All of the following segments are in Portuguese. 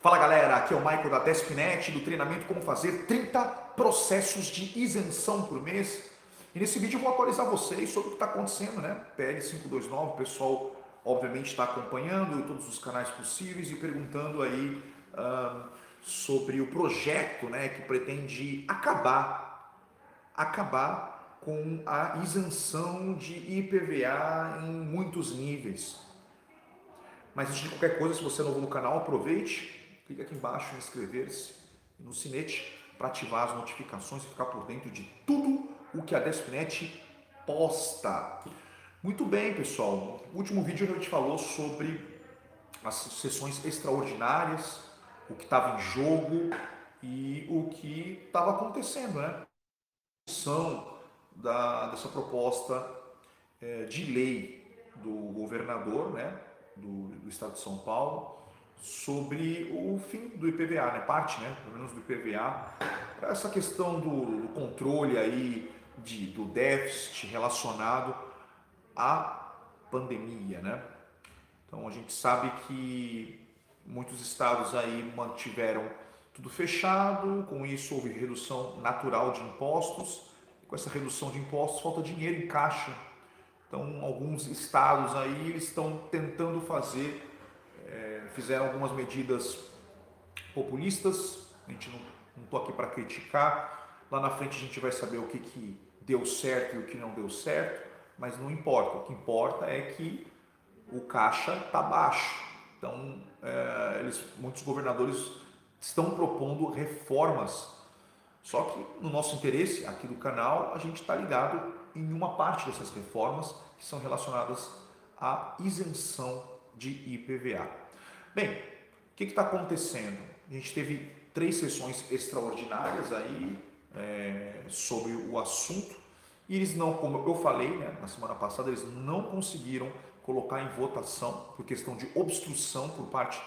Fala galera, aqui é o Michael da Despnet do treinamento Como Fazer 30 Processos de Isenção por Mês. E nesse vídeo eu vou atualizar vocês sobre o que está acontecendo, né? PL 529, o pessoal obviamente está acompanhando todos os canais possíveis e perguntando aí uh, sobre o projeto né, que pretende acabar, acabar com a isenção de IPVA em muitos níveis. Mas antes de qualquer coisa, se você é novo no canal, aproveite, clica aqui embaixo em inscrever-se no sinete para ativar as notificações e ficar por dentro de tudo o que a Despinet posta. Muito bem, pessoal. No último vídeo a gente falou sobre as sessões extraordinárias, o que estava em jogo e o que estava acontecendo, né? São da, dessa proposta é, de lei do governador, né, do, do Estado de São Paulo, sobre o fim do IPVA, né? parte, né? pelo menos do IPVA, essa questão do, do controle aí de, do déficit relacionado à pandemia, né? Então a gente sabe que muitos estados aí mantiveram tudo fechado, com isso houve redução natural de impostos, com essa redução de impostos falta dinheiro em caixa. Então alguns estados aí estão tentando fazer é, fizeram algumas medidas populistas, a gente não estou aqui para criticar, lá na frente a gente vai saber o que, que deu certo e o que não deu certo, mas não importa, o que importa é que o caixa está baixo. Então, é, eles, muitos governadores estão propondo reformas, só que no nosso interesse aqui do canal, a gente está ligado em uma parte dessas reformas que são relacionadas à isenção de IPVA. Bem, o que está acontecendo? A gente teve três sessões extraordinárias aí é, sobre o assunto e eles não, como eu falei né, na semana passada, eles não conseguiram colocar em votação por questão de obstrução por parte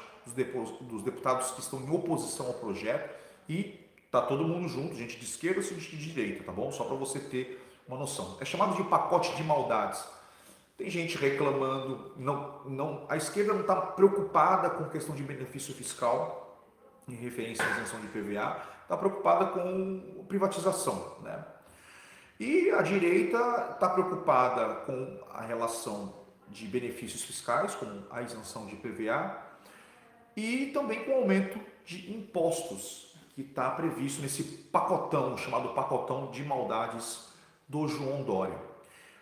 dos deputados que estão em oposição ao projeto e tá todo mundo junto, gente de esquerda e gente de direita, tá bom? Só para você ter uma noção. É chamado de pacote de maldades. Tem gente reclamando, não, não, a esquerda não está preocupada com questão de benefício fiscal, em referência à isenção de PVA, está preocupada com privatização. Né? E a direita está preocupada com a relação de benefícios fiscais, como a isenção de PVA, e também com o aumento de impostos, que está previsto nesse pacotão, chamado pacotão de maldades do João Dória.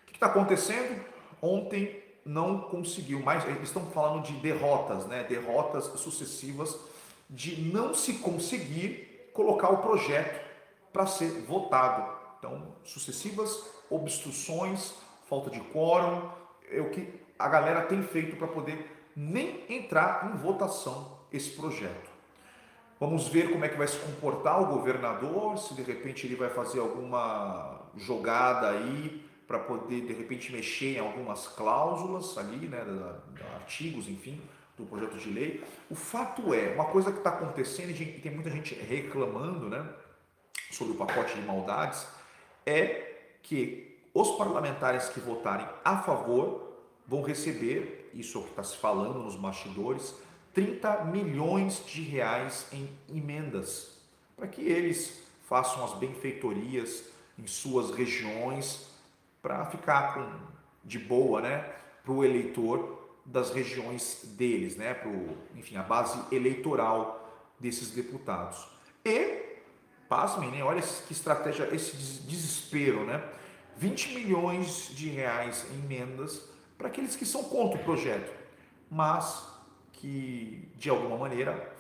O que está acontecendo? Ontem não conseguiu mais, eles estão falando de derrotas, né? derrotas sucessivas de não se conseguir colocar o projeto para ser votado. Então, sucessivas obstruções, falta de quórum, é o que a galera tem feito para poder nem entrar em votação esse projeto. Vamos ver como é que vai se comportar o governador, se de repente ele vai fazer alguma jogada aí para poder de repente mexer em algumas cláusulas ali, né, da, da artigos, enfim, do projeto de lei. O fato é, uma coisa que está acontecendo e tem muita gente reclamando, né, sobre o pacote de maldades, é que os parlamentares que votarem a favor vão receber, isso é o que está se falando nos bastidores, 30 milhões de reais em emendas, para que eles façam as benfeitorias em suas regiões, para ficar com, de boa, né, para o eleitor das regiões deles, né, para enfim, a base eleitoral desses deputados. E, pasmem, né, olha que estratégia, esse desespero, né, 20 milhões de reais em emendas para aqueles que são contra o projeto, mas que, de alguma maneira,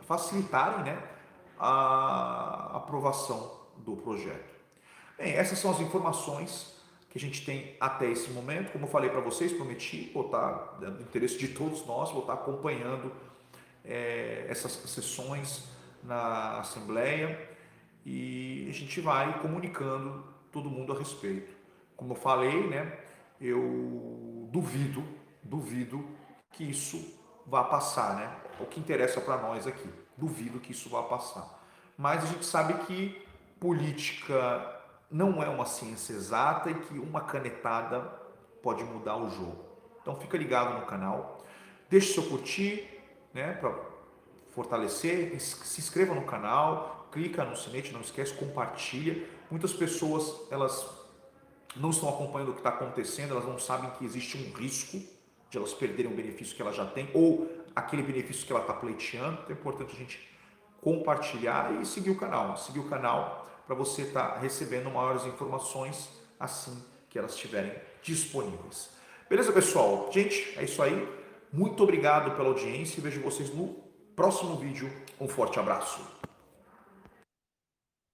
facilitarem né, a aprovação do projeto. Bem, essas são as informações que a gente tem até esse momento. Como eu falei para vocês, prometi botar, no interesse de todos nós, vou estar acompanhando é, essas sessões na Assembleia e a gente vai comunicando todo mundo a respeito. Como eu falei, né, eu duvido, duvido que isso vá passar, né? O que interessa para nós aqui, duvido que isso vá passar. Mas a gente sabe que política não é uma ciência exata e que uma canetada pode mudar o jogo. Então fica ligado no canal, deixe seu curtir, né, para fortalecer, se inscreva no canal, clica no sinete, não esquece, compartilha. Muitas pessoas elas não estão acompanhando o que está acontecendo, elas não sabem que existe um risco de elas perderem o benefício que ela já tem ou aquele benefício que ela está pleiteando. Então é importante a gente compartilhar e seguir o canal. Seguir o canal para você estar tá recebendo maiores informações assim que elas estiverem disponíveis. Beleza, pessoal? Gente, é isso aí. Muito obrigado pela audiência e vejo vocês no próximo vídeo. Um forte abraço.